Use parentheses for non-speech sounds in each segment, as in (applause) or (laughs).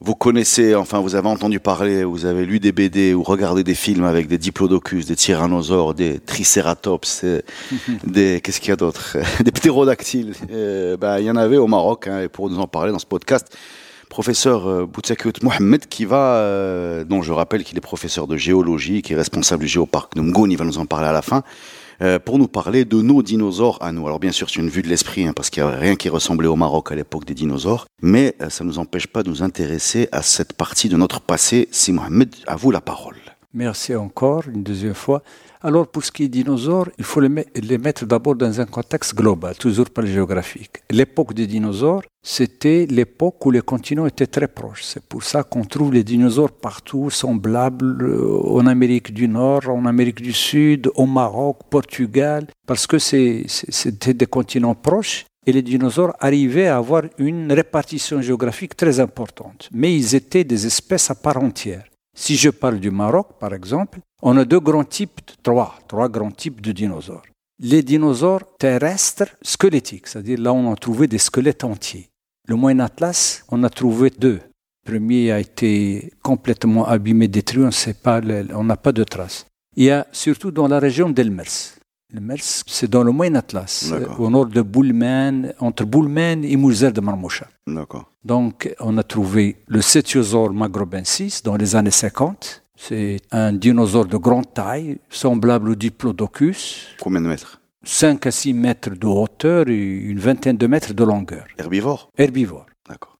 Vous connaissez, enfin vous avez entendu parler, vous avez lu des BD ou regardé des films avec des diplodocus, des tyrannosaures, des triceratops, euh, (laughs) des qu'est-ce qu'il y a d'autre, (laughs) des ptérodactyles. Euh, ben, il y en avait au Maroc hein, et pour nous en parler dans ce podcast, professeur euh, Boutsakout Mohamed qui va, euh, dont je rappelle qu'il est professeur de géologie, qui est responsable du géoparc de Mgoun, il va nous en parler à la fin. Euh, pour nous parler de nos dinosaures à nous. Alors bien sûr, c'est une vue de l'esprit, hein, parce qu'il n'y a rien qui ressemblait au Maroc à l'époque des dinosaures, mais euh, ça ne nous empêche pas de nous intéresser à cette partie de notre passé. Si Mohamed, à vous la parole. Merci encore une deuxième fois. Alors, pour ce qui est dinosaures, il faut les, met- les mettre d'abord dans un contexte global, toujours pas géographique. L'époque des dinosaures, c'était l'époque où les continents étaient très proches. C'est pour ça qu'on trouve les dinosaures partout, semblables euh, en Amérique du Nord, en Amérique du Sud, au Maroc, Portugal, parce que c'était des continents proches. Et les dinosaures arrivaient à avoir une répartition géographique très importante. Mais ils étaient des espèces à part entière. Si je parle du Maroc, par exemple, on a deux grands types, trois, trois grands types de dinosaures. Les dinosaures terrestres squelettiques, c'est-à-dire là on a trouvé des squelettes entiers. Le Moyen Atlas, on a trouvé deux. Le premier a été complètement abîmé, détruit, on n'a pas de traces. Il y a surtout dans la région d'Elmers. Le Mers, c'est dans le Moyen Atlas, euh, au nord de Boulmen, entre Boulmen et Mouzer de Marmoucha. D'accord. Donc, on a trouvé le Cétiosaure magrobensis dans les années 50. C'est un dinosaure de grande taille, semblable au Diplodocus, Combien de mètres? 5 à 6 mètres de hauteur et une vingtaine de mètres de longueur, Herbivore? Herbivore.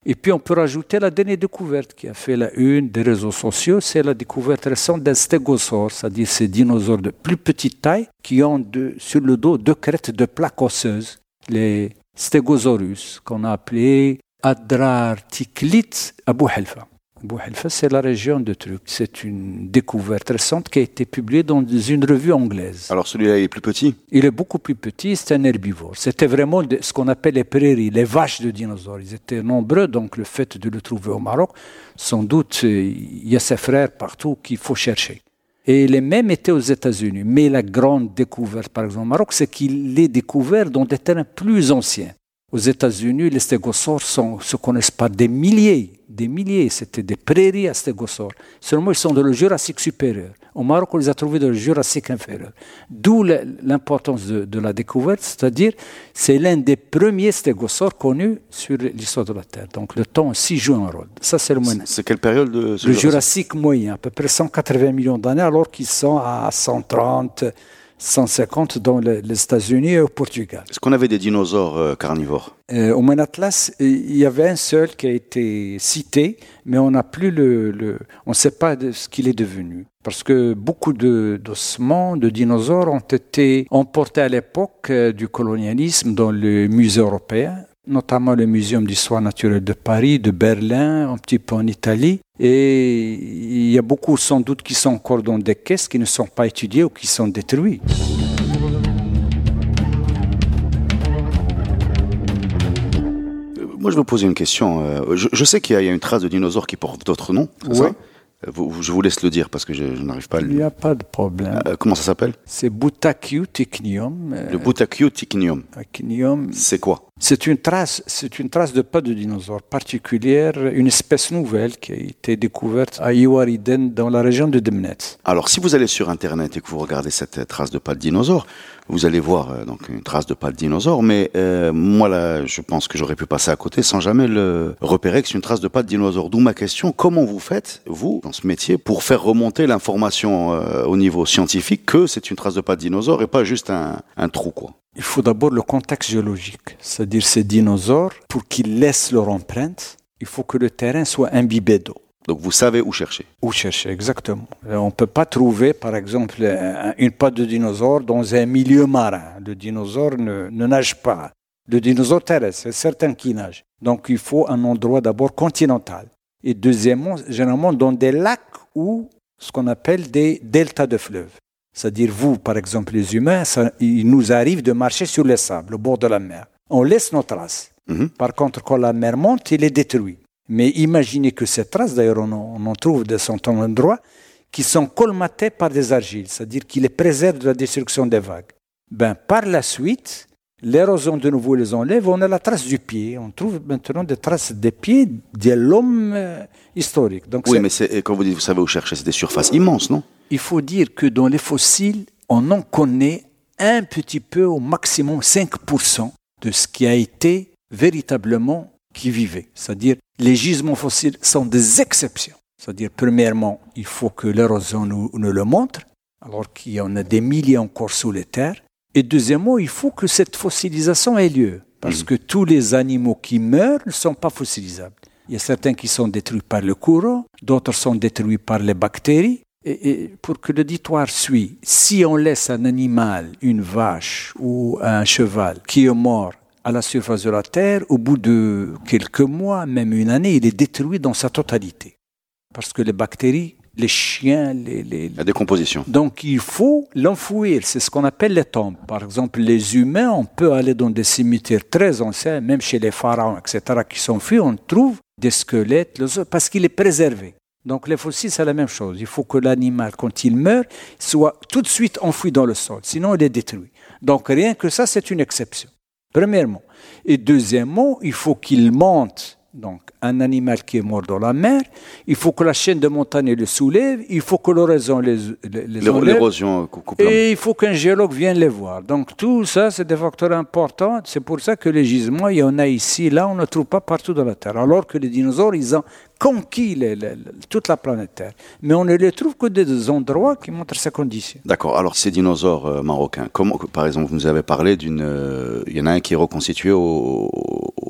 Et puis, on peut rajouter la dernière découverte qui a fait la une des réseaux sociaux, c'est la découverte récente d'un stégosaure, c'est-à-dire ces dinosaures de plus petite taille qui ont sur le dos deux crêtes de plaques osseuses, les stégosaurus, qu'on a appelés Adrarticlites Abu Helfa. Abu Helfa, c'est la région de Truc. C'est une découverte récente qui a été publiée dans une revue anglaise. Alors celui-là, il est plus petit? Il est beaucoup plus petit, c'est un herbivore. C'était vraiment ce qu'on appelle les prairies, les vaches de dinosaures. Ils étaient nombreux, donc le fait de le trouver au Maroc, sans doute, euh, il y a ses frères partout qu'il faut chercher. Et les mêmes étaient aux États-Unis. Mais la grande découverte, par exemple, au Maroc, c'est qu'il est découvert dans des terrains plus anciens. Aux États-Unis, les stégosaures sont, se connaissent par des milliers, des milliers. C'était des prairies à stégosaures. Seulement, ils sont dans le Jurassique supérieur. Au Maroc, on les a trouvés dans le Jurassique inférieur. D'où l'importance de, de la découverte, c'est-à-dire c'est l'un des premiers stégosaures connus sur l'histoire de la Terre. Donc le temps aussi joue un rôle. Ça, c'est le moyen. C'est quelle période de Le Jurassique moyen, à peu près 180 millions d'années, alors qu'ils sont à 130, 150 dans le- les États-Unis et au Portugal. Est-ce qu'on avait des dinosaures euh, carnivores? Euh, au Moyen Atlas, euh, il y avait un seul qui a été cité, mais on n'a plus le, le- on ne sait pas de ce qu'il est devenu. Parce que beaucoup de- d'ossements de, dinosaures ont été emportés à l'époque euh, du colonialisme dans le musée européen, notamment le Muséum d'histoire naturelle de Paris, de Berlin, un petit peu en Italie. Et il y a beaucoup sans doute qui sont encore dans des caisses qui ne sont pas étudiées ou qui sont détruites. Moi, je veux poser une question. euh, Je, je sais qu'il y, a il y a une trace de dinosaures qui porte d'autres noms. ça? Euh, vous- je vous laisse le dire parce que je, je n'arrive pas à Il le n'y a pas de problème. Euh, comment ça s'appelle? C'est Butacchiuticnium. euh, Le Butacchiuticnium. Actinium. C'est quoi? C'est une trace, c'est une trace de pas de dinosaure particulière, une espèce nouvelle qui a été découverte à Iwariden dans la région de Demnet. Alors, si vous allez sur Internet et que vous regardez cette trace de pas de dinosaure, vous allez voir euh, donc une trace de pas de dinosaure. Mais euh, moi, là, je pense que j'aurais pu passer à côté sans jamais le repérer que c'est une trace de pas de dinosaure. D'où ma question comment vous faites, vous, dans ce métier, pour faire remonter l'information euh, au niveau scientifique que c'est une trace de pas de dinosaure et pas juste un, un trou, quoi? Il faut d'abord le contexte géologique, c'est-à-dire ces dinosaures, pour qu'ils laissent leur empreinte, il faut que le terrain soit imbibé d'eau. Donc, vous savez où chercher. Où chercher exactement Euh, On ne peut pas trouver, par exemple, un- une patte de dinosaure dans un milieu marin. Le dinosaure ne, ne nage pas. Le dinosaure terrestre, c'est certain qu'il nage. Donc il faut un endroit d'abord continental. Et deuxièmement, généralement dans des lacs ou ce qu'on appelle des deltas de fleuves. C'est-à-dire, vous, par exemple, les humains, il nous arrive de marcher sur les sables, au bord de la mer. On laisse nos traces. Mhm. Par contre, quand la mer monte, il est détruit. Mais imaginez que ces traces, d'ailleurs, on, en- on en trouve de certains endroits, qui sont colmatées par des argiles, c'est-à-dire qui les préservent de la destruction des vagues. Ben, par la suite, l'érosion de nouveau les enlève, on a la trace du pied. On trouve maintenant des traces des pieds de l'homme euh, historique. Donc, Oui, mais quand vous dites, vous savez où chercher, c'est des surfaces immenses, non? Il faut dire que dans les fossiles, on en connaît un petit peu, au maximum 5% de ce qui a été véritablement qui vivait. C'est-à-dire, les gisements fossiles sont des exceptions. C'est-à-dire, premièrement, il faut que l'érosion nous, nous le montre, alors qu'il y en a des milliers encore sous les terres. Et deuxièmement, il faut que cette fossilisation ait lieu, parce que tous les animaux qui meurent ne sont pas fossilisables. Il y a certains qui sont détruits par le courant, d'autres sont détruits par les bactéries. Et, et pour que l'auditoire suit, si on laisse un animal, une vache ou un cheval qui est mort à la surface de la Terre, au bout de quelques mois, même une année, il est détruit dans sa totalité. Parce que les bactéries, les chiens, les, les- La décomposition. donc il faut l'enfouir, c'est ce qu'on appelle les tombes. Par exemple, les humains, on peut aller dans des cimetières très anciens, même chez les pharaons, etc., qui sont fuis, on trouve des squelettes, parce qu'il est préservé. Donc les fossiles, c'est la même chose. Il faut que l'animal, quand il meurt, soit tout de suite enfoui dans le sol, sinon il est détruit. Donc rien que ça, c'est une exception. Premièrement. Et deuxièmement, il faut qu'il monte. Donc, un animal qui est mort dans la mer, il faut que la chaîne de montagne le soulève, il faut que l'oraison les, les, les L'érosion euh, cou- coupe et il faut qu'un géologue vienne les voir. Donc, tout ça, c'est des facteurs importants. C'est pour ça que les gisements, il y en a ici, là, on ne trouve pas partout dans la Terre. Alors que les dinosaures, ils ont conquis les- les- les- toute la planète Terre. Mais on ne les trouve que des endroits qui montrent ces conditions. D'accord. Alors, ces dinosaures euh, marocains, comment, par exemple, vous nous avez parlé d'une. euh, Il y en a un qui est reconstitué au,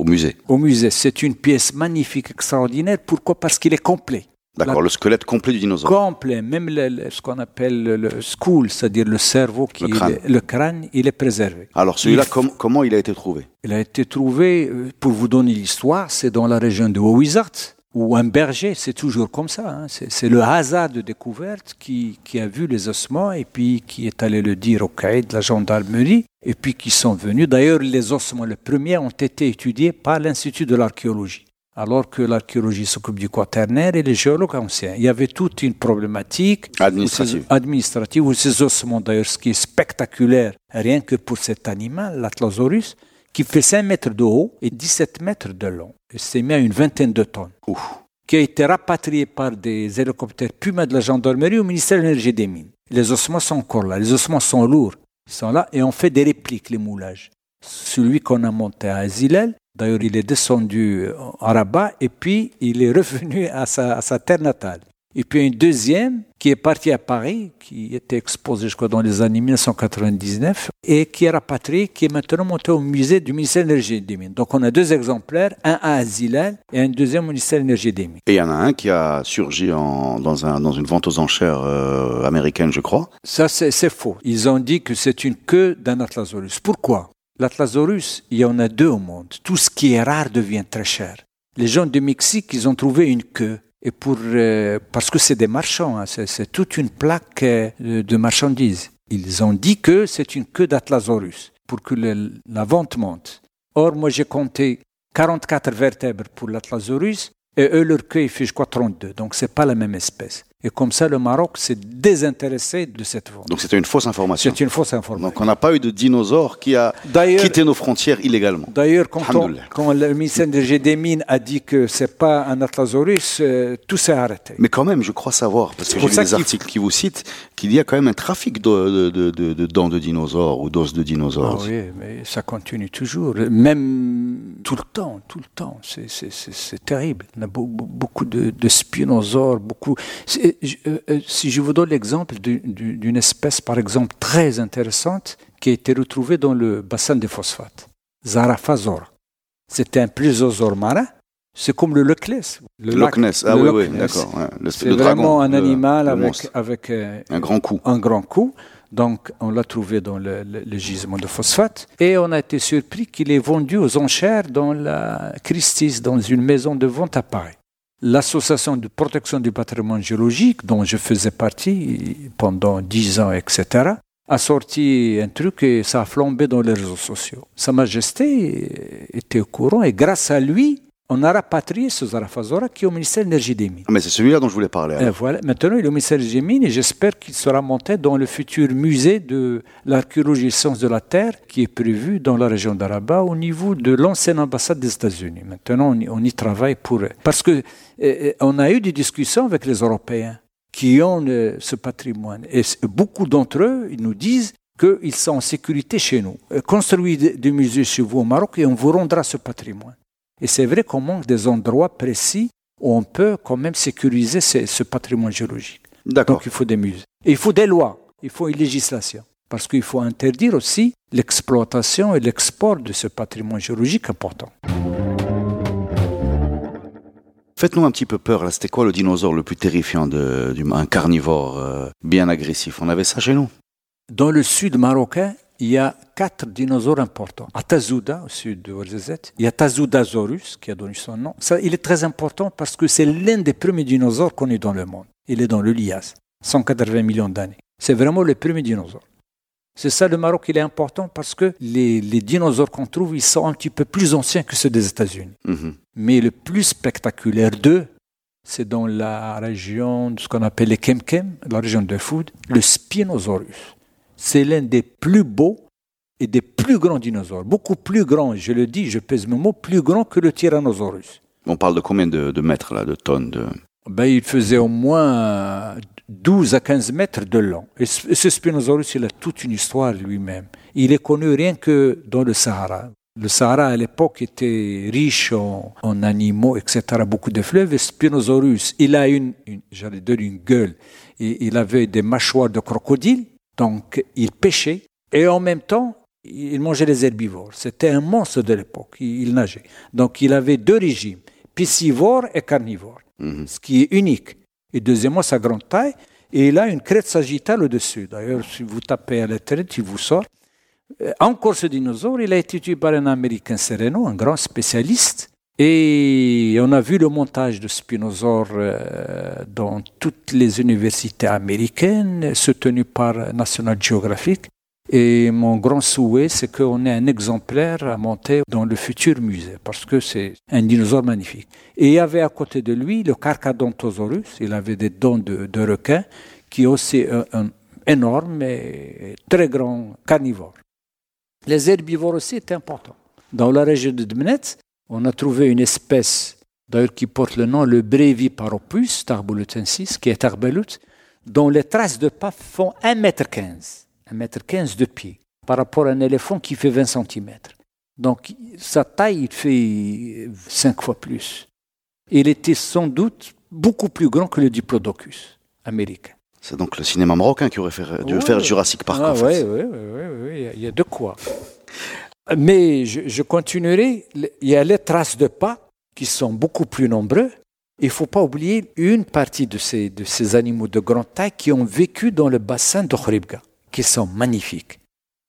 au musée. Au musée, c'est une pièce magnifique, extraordinaire. Pourquoi? Parce qu'il est complet. D'accord. Le squelette complet du dinosaure. Complet, même le- le- ce qu'on appelle le, skull, c'est-à-dire le cerveau, qui Le est- crâne. le crâne, il est préservé. Alors, celui-là, Il- com- comment il a été trouvé? Il a été trouvé, euh, pour vous donner l'histoire, c'est dans la région de Ouizart, où un berger, c'est toujours comme ça. hein. C'est c'est le hasard de découverte qui, qui a vu les ossements et puis qui est allé le dire au cahier de la gendarmerie et puis qui sont venus. D'ailleurs, les ossements, les premiers, ont été étudiés par l'Institut de l'archéologie. Alors que l'archéologie s'occupe du quaternaire et les géologues anciens. Il y avait toute une problématique Administrative. où ces- administrative où ces ossements, d'ailleurs, ce qui est spectaculaire, rien que pour cet animal, l'Atlasaurus, qui fait 5 mètres de haut et 17 mètres de long, et c'est mis à une vingtaine de tonnes, Ouf. qui a été rapatrié par des hélicoptères Puma de la gendarmerie au ministère de l'Énergie des Mines. Les ossements sont encore là, les ossements sont lourds, ils sont là, et on fait des répliques, les moulages. Celui qu'on a monté à Azilel, d'ailleurs, il est descendu euh, à Rabat, et puis il est (laughs) revenu à sa, à sa terre natale. Et puis un deuxième qui est parti à Paris, qui était exposé, je crois, dans les années 1999, et qui est rapatrié, qui est maintenant monté au musée du ministère de l'Énergie et des Mines. Donc on a deux exemplaires, un à Azilal et un deuxième au ministère de l'Énergie et des Mines. Et il y en a un qui a surgi en, dans, un, dans une vente aux enchères euh, américaine, je crois. Ça, c'est faux. Ils ont dit que c'est une queue d'un Atlasaurus. Pourquoi? L'Atlasaurus, il y en a deux au monde. Tout ce qui est rare devient très cher. Les gens du Mexique, ils ont trouvé une queue. Et pour, euh, parce que c'est des marchands, hein, c'est toute une plaque euh, de, marchandises. Ils ont dit que c'est une queue d'Atlasaurus pour que la vente monte. Or, moi, j'ai compté 44 vertèbres pour l'Atlasaurus et eux, leur queue, il fait, je crois, 32. Donc, c'est pas la même espèce. Et comme ça, le Maroc s'est désintéressé de cette vente. Donc c'était une fausse information. C'est une fausse information. Donc on n'a pas eu de dinosaure qui a quitté nos frontières illégalement. D'ailleurs, quand, on- Alhamdoulilah. quand le ministère de des Mines a dit que c'est pas un Atlasaurus, euh, tout s'est arrêté. Mais quand même, je crois savoir, parce que j'ai lu des qu'il- articles qui vous citent, qu'il y a quand même un trafic de, de, de, de dents de dinosaures ou d'os de Ah dinosaures. oui, mais ça continue toujours, même tout le temps, tout le temps. C'est- terrible. On a beau- beau- beaucoup de, de spinosaures, beaucoup. Euh, euh, si je vous donne l'exemple du- du- d'une espèce, par exemple, très intéressante, qui a été retrouvée dans le bassin des phosphates, Zaraphazora. C'était un plésiosaure marin. C'est comme le Loch Ness. Le Loch Ness, ah le oui, oui, d'accord. C'est vraiment un animal le avec, euh, Un grand coup. un grand coup. Donc, on l'a trouvé dans le, le- le gisement de phosphate. Et on a été surpris qu'il est vendu aux enchères dans la Christie's, dans une maison de vente à Paris. L'association de protection du patrimoine géologique, dont je faisais partie pendant dix ans, etc., a sorti un truc et ça a flambé dans les réseaux sociaux. Sa Majesté était au courant et grâce à lui, on a rapatrié ce Zarafazora qui est au ministère de l'énergie des mines. Ah, mais c'est celui-là dont je voulais parler. Voilà. Maintenant, il est au ministère des mines et j'espère qu'il sera monté dans le futur musée de l'archéologie et sciences de la Terre qui est prévu dans la région d'Araba au niveau de l'ancienne ambassade des États-Unis. Maintenant, on y, on y, travaille pour... Parce que eh, on a eu des discussions avec les Européens qui ont euh, ce patrimoine. Et beaucoup d'entre eux, ils nous disent qu'ils sont en sécurité chez nous. Euh, construisez des musées chez vous au Maroc et on vous rendra ce patrimoine. Et c'est vrai qu'on manque des endroits précis où on peut quand même sécuriser ce, ce patrimoine géologique. Donc il faut des musées. Et il faut des lois, il faut une législation. Parce qu'il faut interdire aussi l'exploitation et l'export de ce patrimoine géologique important. Faites-nous un petit peu peur, là, c'était quoi le dinosaure le plus terrifiant de, du, un carnivore euh, bien agressif? On avait ça chez nous Dans le sud marocain, il y a quatre dinosaures importants. À Tazouda, au sud de Ouarzazate, il y a Tazoudasaurus, qui a donné son nom. Ça, il est très important parce que c'est l'un des premiers dinosaures connus dans le monde. Il est dans le Lias, 180 millions d'années. C'est vraiment le premier dinosaure. C'est ça, le Maroc, il est important parce que les, les dinosaures qu'on trouve, ils sont un petit peu plus anciens que ceux des États-Unis. Mhm. Mais le plus spectaculaire d'eux, c'est dans la région de ce qu'on appelle les Kemkem, la région de Food, le Spinosaurus. C'est l'un des plus beaux et des plus grands dinosaures. Beaucoup plus grand, je le dis, je pèse mes mots, plus grand que le Tyrannosaurus. On parle de combien de, de mètres, là, de tonnes de... Ben, il faisait au moins 12 à 15 mètres de long. Et ce ce Spinosaurus, il a toute une histoire lui-même. Il est connu rien que dans le Sahara. Le Sahara, à l'époque, était riche en, en, animaux, etc., beaucoup de fleuves. Et Spinosaurus, il a une, une j'allais dire une gueule. Et, il avait des mâchoires de crocodile, donc il pêchait. Et en même temps, il mangeait les herbivores. C'était un monstre de l'époque. Il, nageait. Donc il avait deux régimes, piscivore et carnivore, Mhm. ce qui est unique. Et deuxièmement, sa grande taille. Et il a une crête sagittale au-dessus. D'ailleurs, si vous tapez à l'internet, il vous sort. Euh, Encore ce dinosaure, il a été tué par un Américain Sereno, un grand spécialiste. Et on a vu le montage de Spinosaure euh, dans toutes les universités américaines, soutenu par National Geographic. Et mon grand souhait, c'est qu'on ait un exemplaire à monter dans le futur musée, parce que c'est un dinosaure magnifique. Et il y avait à côté de lui le Carcadontosaurus, il avait des dents de, de requin, qui est aussi un, énorme et très grand carnivore. Les herbivores aussi étaient importants. Dans la région de Dmenet, on a trouvé une espèce, d'ailleurs qui porte le nom le Breviparopus tarbolutensis, qui est tarbelut, dont les traces de pas font 1,15 m. 1,15 m de pied, par rapport à un éléphant qui fait 20 cm. Donc sa taille, il fait 5 fois plus. Il était sans doute beaucoup plus grand que le Diplodocus américain. C'est donc le cinéma marocain qui aurait fait, dû Ouais. faire Jurassic Park. Ah, en fait. oui, oui, oui, oui, il y a de quoi. Mais je, je continuerai. Il y a les traces de pas qui sont beaucoup plus nombreux. Il ne faut pas oublier une partie de ces, de ces animaux de grande taille qui ont vécu dans le bassin de Khribga, qui sont magnifiques.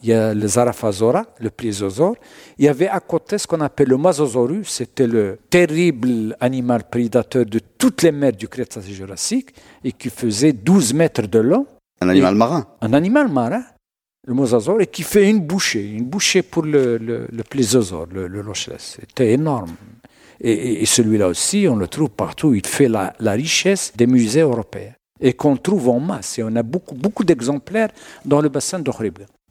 Il y a le Zarafazora, le plésiosaure. Il y avait à côté ce qu'on appelle le Masosaurus, c'était le terrible animal prédateur de toutes les mers du Crétacé jurassique et qui faisait 12 mètres de long Un animal marin. un animal marin, le mosasaure, et qui fait une bouchée, une bouchée pour le, le, le plésiosaure, le, le Lochless. C'était énorme. Et, et- et celui-là aussi, on le trouve partout. Il fait la, la richesse des musées européens et qu'on trouve en masse. Et on a beaucoup, beaucoup d'exemplaires dans le bassin de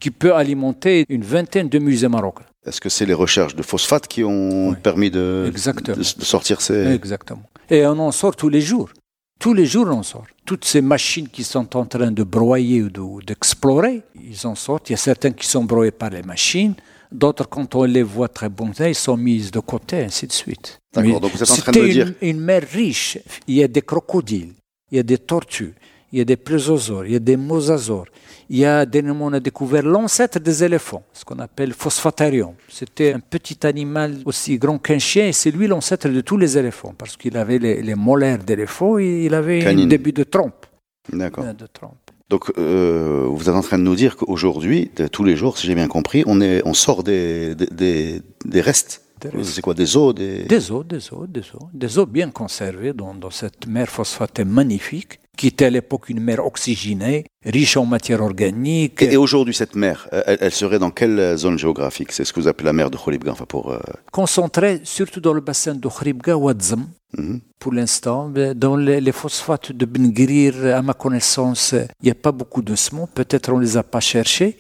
qui peut alimenter une vingtaine de musées marocains. Est-ce que c'est les recherches de phosphate qui ont Oui. permis de, Exactement. de, de sortir ces... Exactement. Et on en sort tous les jours. Tous les jours, on sort. Toutes ces machines qui sont en train de broyer ou de- ou d'explorer, ils en sortent. Il y a certains qui sont broyés par les machines. D'autres, quand on les voit très bons, ils sont mis de côté, ainsi de suite. D'accord, donc vous êtes en train de dire- Une, une mer riche. Il y a des crocodiles, il y a des tortues, il y a des plésiosaures, il y a des mosasaures. Il y a, dernièrement, on a découvert l'ancêtre des éléphants, ce qu'on appelle Phosphatarium. C'était un petit animal aussi grand qu'un chien et c'est lui l'ancêtre de tous les éléphants parce qu'il avait les, les molaires d'éléphant et il avait un début de trompe. D'accord. Euh, De trompe. Donc, euh, vous êtes en train de nous dire qu'aujourd'hui, tous les jours, si j'ai bien compris, on, est, on sort des, des, des, des restes C'est quoi Des eaux des... des eaux, des eaux, des eaux. Des eaux bien conservées dans, dans cette mer phosphatée magnifique, qui était à l'époque une mer oxygénée, riche en matière organique. Et, et aujourd'hui, cette mer, elle, elle serait dans quelle zone géographique? C'est ce que vous appelez la mer de Kholibga, enfin pour... euh, Concentrée surtout dans le bassin de Khribga ou mhm. pour l'instant. Dans les, les phosphates de Bengrir, à ma connaissance, il n'y a pas beaucoup de semences. Peut-être on ne les a pas cherchés.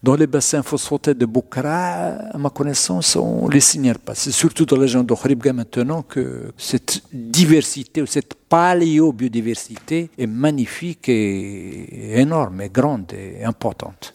Dans les bassins phosphatés de Boukara, à ma connaissance, on ne les signale pas. C'est surtout dans la région de Khribga maintenant que cette diversité ou cette paléo-biodiversité est magnifique et énorme, et grande et importante.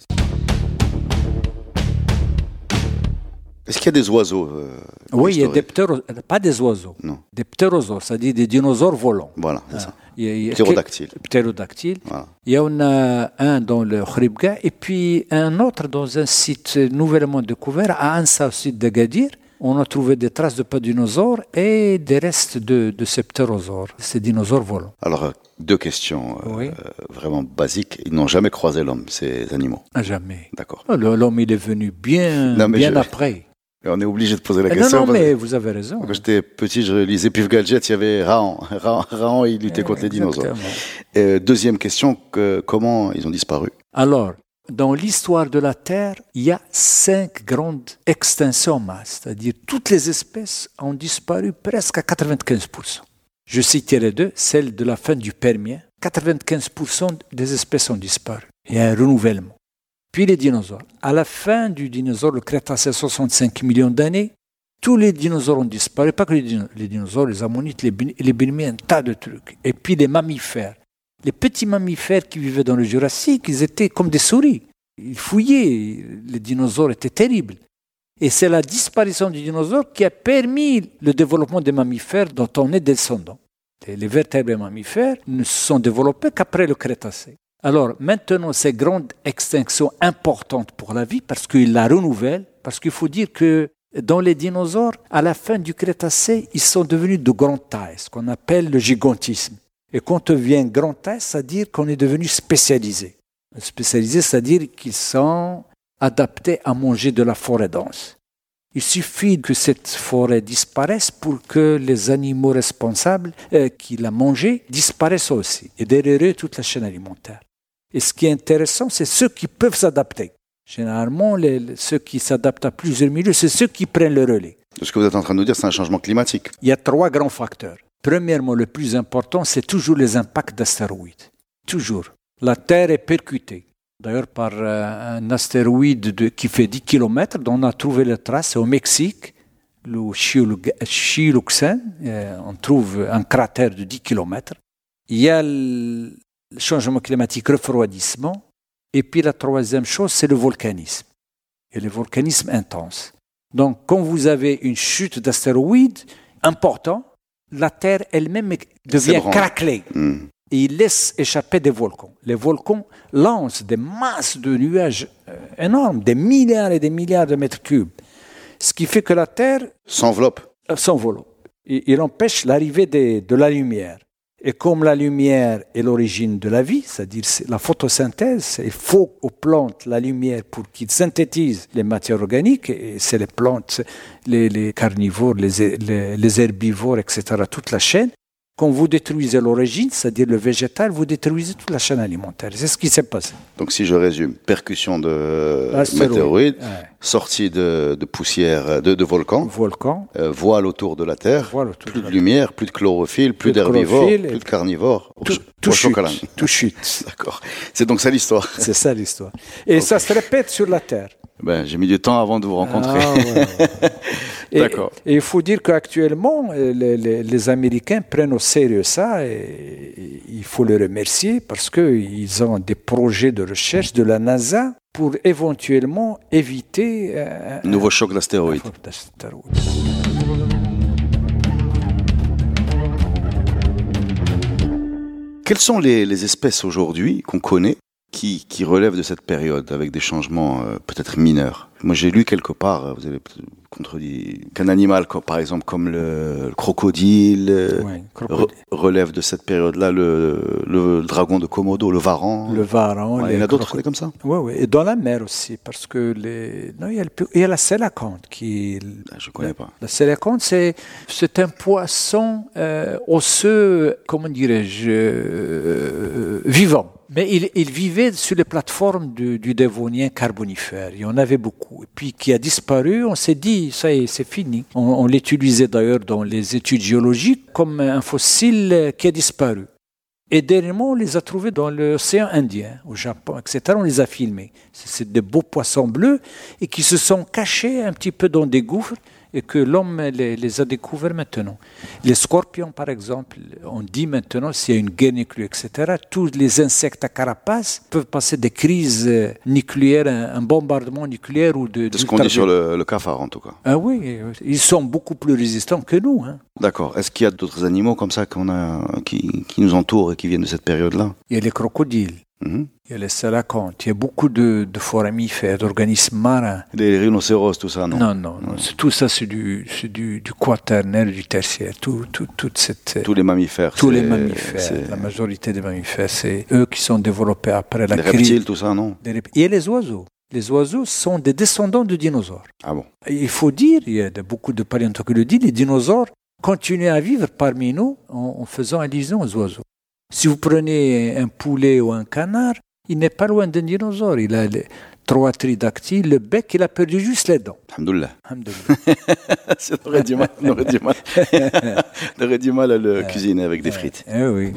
Est-ce qu'il y a des oiseaux euh, Oui, il y a des historiques ptéro- pas des oiseaux, Non. des ptérosaures, c'est-à-dire des dinosaures volants. Voilà, c'est ça. Il y a- il y a- Ptérodactyle. Ptérodactyle. Voilà. Il y en a un dans le Khribga et puis un autre dans un site nouvellement découvert à Ansa, au sud d'Agadir. On a trouvé des traces de pas dinosaures et des restes de, de ces ptérosaures, ces dinosaures volants. Alors, deux questions euh, Oui. euh, vraiment basiques. Ils n'ont jamais croisé l'homme, ces animaux. À jamais. D'accord. Le- L'homme, il est venu bien, Non, bien je- après. On est obligé de poser la Eh non, question. non, que mais vous avez raison. Quand j'étais petit, je lisais Pif Gadget, il y avait Raon. (laughs) Raon, Raon, il luttait contre les dinosaures. Euh, deuxième question, que, comment ils ont disparu? Alors, dans l'histoire de la Terre, il y a cinq grandes extinctions masse, c'est-à-dire toutes les espèces ont disparu presque à 95%. Je citerai deux, celle de la fin du Permien, 95% des espèces ont disparu. Il y a un renouvellement. Puis les dinosaures. À la fin du dinosaure, le Crétacé, 65 millions d'années, tous les dinosaures ont disparu, pas que les, dino- les dinosaures, les ammonites, les, les un tas de trucs. Et puis les mammifères. Les petits mammifères qui vivaient dans le Jurassique, ils étaient comme des souris. Ils fouillaient, les dinosaures étaient terribles. Et c'est la disparition du dinosaure qui a permis le développement des mammifères dont on est descendant. Les vertébrés mammifères ne se sont développés qu'après le Crétacé. Alors maintenant, ces grandes extinctions importantes pour la vie, parce qu'ils la renouvellent, parce qu'il faut dire que dans les dinosaures, à la fin du Crétacé, ils sont devenus de grande taille, ce qu'on appelle le gigantisme. Et quand on devient grande taille, c'est-à-dire qu'on est devenu spécialisé. Spécialisé, c'est-à-dire qu'ils sont adaptés à manger de la forêt dense. Il suffit que cette forêt disparaisse pour que les animaux responsables euh, qui la mangeaient disparaissent aussi. Et derrière toute la chaîne alimentaire. Et ce qui est intéressant, c'est ceux qui peuvent s'adapter. Généralement, les- ceux qui s'adaptent à plusieurs milieux, c'est ceux qui prennent le relais. Ce que vous êtes en train de nous dire, c'est un changement climatique. Il y a trois grands facteurs. Premièrement, le plus important, c'est toujours les impacts d'astéroïdes. Toujours. La Terre est percutée. D'ailleurs, par euh, un astéroïde de- qui fait 10 km, dont on a trouvé les traces au Mexique, le Chilu- Chiluxen. euh, on trouve un cratère de 10 km. Il y a le changement climatique, refroidissement. Et puis la troisième chose, c'est le volcanisme. Et le volcanisme intense. Donc, quand vous avez une chute d'astéroïdes important, la Terre elle-même devient craquelée Hmm. et il laisse échapper des volcans. Les volcans lancent des masses de nuages euh, énormes, des milliards et des milliards de mètres cubes. Ce qui fait que la Terre S'enveloppe. euh, s'envole. Il, il empêche l'arrivée de la lumière. Et comme la lumière est l'origine de la vie, c'est-à-dire c'est la photosynthèse, il faut aux plantes la lumière pour qu'ils synthétisent les matières organiques, et c'est les plantes, les, les carnivores, les, les- les herbivores, etc., toute la chaîne. Quand vous détruisez l'origine, c'est-à-dire le végétal, vous détruisez toute la chaîne alimentaire. C'est ce qui s'est passé. Donc, si je résume, percussion de Astéroïde. météorites, Ouais. Sortie de, de poussière, de, de volcans, Volcan, euh, voile autour de la Terre, Voile autour plus de lumière, plus de chlorophylle, plus, d'herbivores, plus de carnivores. Tout, tout chute. Tout chute. (laughs) D'accord. C'est donc ça l'histoire. C'est ça l'histoire. Et (laughs) ça se répète sur la Terre. Ben, j'ai mis du temps avant de vous rencontrer. Ah, ouais, ouais. (laughs) Et- D'accord. Et il faut dire qu'actuellement, euh, les, les- les Américains prennent au sérieux ça et, et il faut les remercier parce qu'ils ont des projets de recherche de la NASA pour éventuellement éviter euh, un Nouveau choc d'astéroïdes. Quelles sont les, les espèces aujourd'hui qu'on connaît qui, qui relèvent de cette période avec des changements euh, peut-être mineurs? Moi, j'ai lu quelque part, euh, vous avez contredit, qu'un animal, par exemple, comme le, crocodile, euh, relève de cette période-là le, dragon de Komodo, le varan. Le varan. il y en a d'autres comme ça Oui, oui. Et dans la mer aussi, parce que les... non, il, y a il y a la sélacanthe qui. Ah, je ne connais pas. La sélacanthe, c'est, c'est un poisson euh, osseux, comment dirais-je, vivant. Mais il, vivait sur les plateformes du, Dévonien carbonifère. Il y en avait beaucoup. Et puis qui a disparu, on s'est dit, ça c'est fini. On, l'utilisait d'ailleurs dans les études géologiques comme un fossile qui a disparu. Et dernièrement, on les a trouvés dans l'océan Indien, au Japon, etc. On les a filmés. C'est des beaux poissons bleus et qui se sont cachés un petit peu dans des gouffres et que l'homme les, a découverts maintenant. Les scorpions, par exemple, on dit maintenant, s'il y a une guerre nucléaire, etc., tous les insectes à carapace peuvent passer des crises nucléaires, un, bombardement nucléaire ou de... De ce qu'on dit sur le, cafard, en tout cas. Ah oui, ils sont beaucoup plus résistants que nous. Hein. D'accord. Est-ce qu'il y a d'autres animaux comme ça qu'on a, qui, qui nous entourent et qui viennent de cette période-là? Il y a les crocodiles. Il y a les salacontes, il y a beaucoup de, de foramifères, d'organismes marins. Les rhinocéros, tout ça, non? Non, non, tout ça c'est du, du, du, quaternaire, du tertiaire, tout, tout, toute cette... Tous les mammifères. Tous les mammifères, la majorité des mammifères, c'est eux qui sont développés après la crise. Les reptiles, tout ça, non? Et les oiseaux. Les oiseaux sont des descendants de dinosaures. Ah bon? Il faut dire, il y a beaucoup de paléontologues qui le disent, les dinosaures continuaient à vivre parmi nous en, en faisant allusion aux oiseaux. Si vous prenez un poulet ou un canard, il n'est pas loin d'un dinosaure. Il a les trois tridactyles, le bec, il a perdu juste les dents. Alhamdoulilah. on (laughs) aurait du mal, on aurait du mal. (laughs) (laughs) on aurait du mal à le cuisiner avec des frites. Eh oui.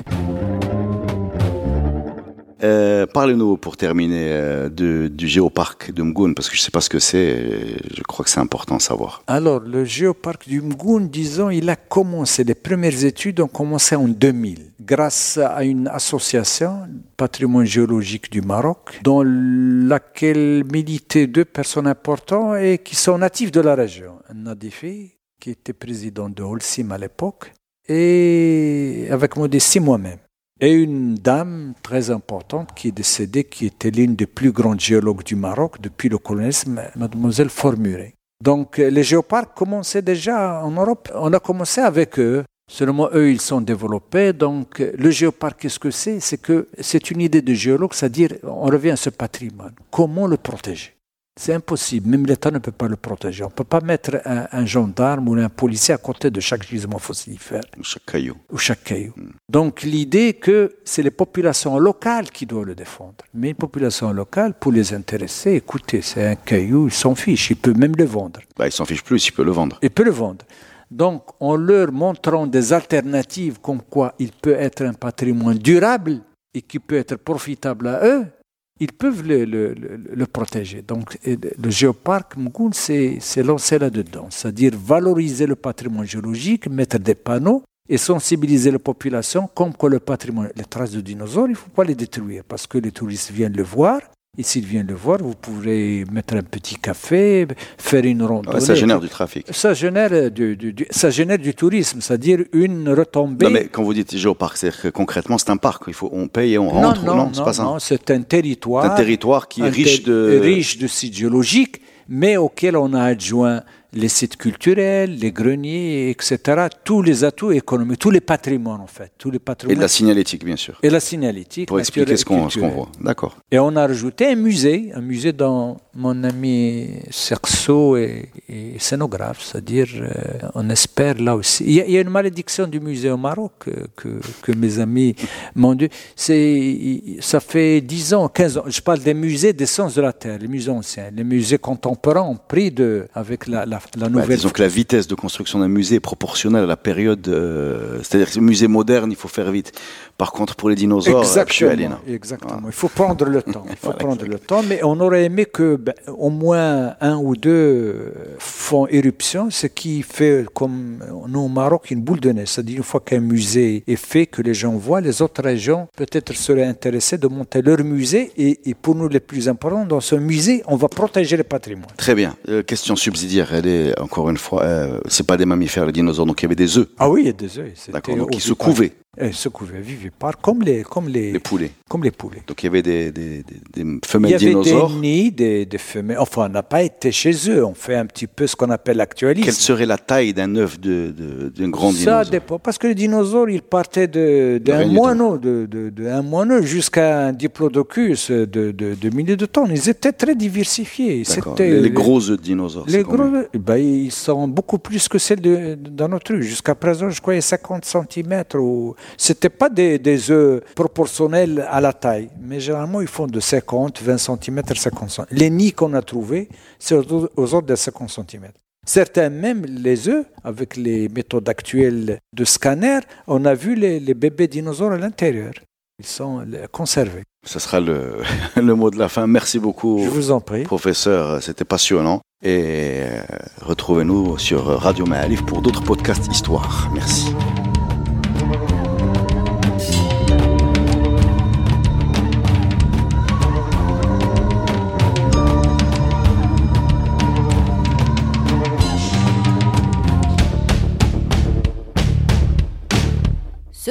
Euh, parlez-nous pour terminer euh, du géoparc de Mgoun, parce que je ne sais pas ce que c'est, je crois que c'est important à savoir. Alors, le géoparc du Mgoun, disons, il a commencé, les premières études ont commencé en 2000, grâce à une association, Patrimoine géologique du Maroc, dans laquelle militaient deux personnes importantes et qui sont natifs de la région. Nadifi, qui était président de Holcim à l'époque, et avec Modestie moi-même et une dame très importante qui est décédée, qui était l'une des plus grandes géologues du Maroc depuis le colonialisme, mademoiselle Formuré. Donc les géoparcs commençaient déjà en Europe, on a commencé avec eux. Seulement eux, ils sont développés. Donc le géoparc, qu'est-ce que c'est? C'est que c'est une idée de géologue, c'est-à-dire on revient à ce patrimoine. Comment le protéger? C'est impossible, même l'État ne peut pas le protéger. On ne peut pas mettre un, gendarme ou un policier à côté de chaque gisement fossilifère. Ou chaque caillou. Ou chaque caillou. Hmm. Donc l'idée que c'est les populations locales qui doivent le défendre. Mais une population locale, pour les intéresser, écoutez, c'est un caillou, ils s'en fichent, ils peuvent même le vendre. Bah, ils s'en fichent plus, ils peuvent le vendre. Ils peuvent le vendre. Donc en leur montrant des alternatives comme quoi il peut être un patrimoine durable et qui peut être profitable à eux, ils peuvent le, protéger. Donc, le géoparc Mgoun s'est lancé là-dedans, c'est-à-dire valoriser le patrimoine géologique, mettre des panneaux et sensibiliser la population comme que le patrimoine, les traces de dinosaures, il ne faut pas les détruire parce que les touristes viennent le voir et s'il vient le voir, vous pourrez mettre un petit café, faire une randonnée. ça génère du trafic. Ça génère du, ça génère du tourisme, c'est-à-dire une retombée. Non, mais quand vous dites géoparc, c'est que concrètement, c'est un parc. Il faut, on paye et on rentre. Non, non, c'est pas ça. Non, c'est un territoire. un territoire qui est riche de. riche de sites géologiques, mais auquel on a adjoint les sites culturels, les greniers, etc. Tous les atouts économiques, tous les patrimoines en fait. Tous les patrimoines. Et la signalétique, bien sûr. Et la signalétique. Pour expliquer ce qu'on voit. D'accord. Et on a rajouté un musée, un musée dont mon ami Cerceau est, scénographe, c'est-à-dire euh, on espère là aussi. Il y, a, une malédiction du musée au Maroc que, que, mes amis m'ont dit. Ça fait 10 ans, 15 ans. Je parle des musées des sciences de la Terre, les musées anciens. Les musées contemporains ont pris de, avec la la bah, disons que la vitesse de construction d'un musée est proportionnelle à la période. Euh, c'est-à-dire que musée moderne, il faut faire vite. Par contre, pour les dinosaures, exactement, exactement. Il faut prendre le temps. Il faut (laughs) prendre le temps, mais on aurait aimé que ben, au moins un ou deux font éruption, ce qui fait, comme nous au Maroc, une boule de neige. C'est-à-dire une fois qu'un musée est fait, que les gens voient, les autres régions peut-être seraient intéressées de monter leur musée. Et, pour nous, les plus importants, dans ce musée, on va protéger le patrimoine. Très bien. Euh, question subsidiaire, encore une fois, euh, c'est pas des mammifères, les dinosaures, donc il y avait des œufs. Ah oui, il y a des œufs. D'accord, donc ils se couvaient. Et ce couvert vivipare, comme les, comme les, Les poulets. comme les poulets. Donc il y avait des, des, des- des Il femelles y avait dinosaures. des nids, des, des femelles. Enfin, on n'a pas été chez eux. On fait un petit peu ce qu'on appelle l'actualisme. Quelle serait la taille d'un œuf de, de- d'un grand Ça dinosaure dépend. Parce que les dinosaures, ils partaient de- d'un moineau, de, de, moineau jusqu'à un diplodocus de, de, milliers de tonnes. Ils étaient très diversifiés. C'était- Les, les gros œufs de dinosaures. Les gros, ben, ils sont beaucoup plus que celles de, dans notre rue. Jusqu'à présent, je croyais 50 cm. Ou... C'était pas des, des œufs proportionnels à la taille, mais généralement, ils font de 50, 20 cm, 50 cm. Les nids qu'on a trouvés, c'est aux, ordres de 50 cm. Certains, même les œufs, avec les méthodes actuelles de scanner, on a vu les, les bébés dinosaures à l'intérieur. Ils sont euh, conservés. Ce sera le, (laughs) le mot de la fin. Merci beaucoup, Je vous en prie. professeur. C'était passionnant. Et euh, retrouvez-nous sur Radio Maalif pour d'autres podcasts histoire. Merci.